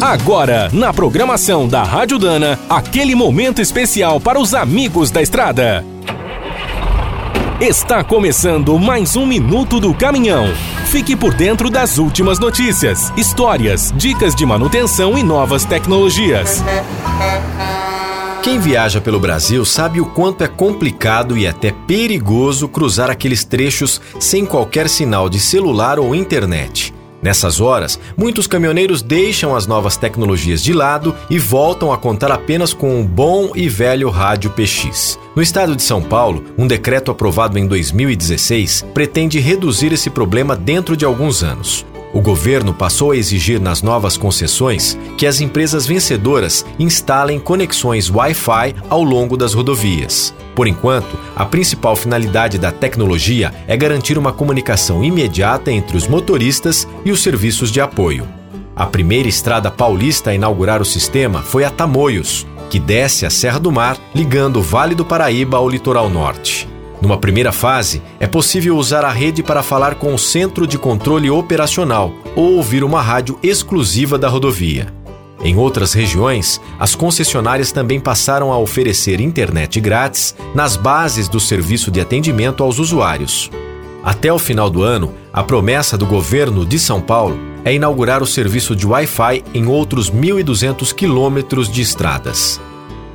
Agora, na programação da Rádio Dana, aquele momento especial para os amigos da estrada. Está começando mais um Minuto do Caminhão. Fique por dentro das últimas notícias, histórias, dicas de manutenção e novas tecnologias. Quem viaja pelo Brasil sabe o quanto é complicado e até perigoso cruzar aqueles trechos sem qualquer sinal de celular ou internet. Nessas horas, muitos caminhoneiros deixam as novas tecnologias de lado e voltam a contar apenas com o bom e velho rádio PX. No estado de São Paulo, um decreto aprovado em 2016 pretende reduzir esse problema dentro de alguns anos. O governo passou a exigir nas novas concessões que as empresas vencedoras instalem conexões Wi-Fi ao longo das rodovias. Por enquanto, a principal finalidade da tecnologia é garantir uma comunicação imediata entre os motoristas e os serviços de apoio. A primeira estrada paulista a inaugurar o sistema foi a Tamoios, que desce a Serra do Mar, ligando o Vale do Paraíba ao litoral norte. Numa primeira fase, é possível usar a rede para falar com o centro de controle operacional ou ouvir uma rádio exclusiva da rodovia. Em outras regiões, as concessionárias também passaram a oferecer internet grátis nas bases do serviço de atendimento aos usuários. Até o final do ano, a promessa do governo de São Paulo é inaugurar o serviço de Wi-Fi em outros 1.200 quilômetros de estradas.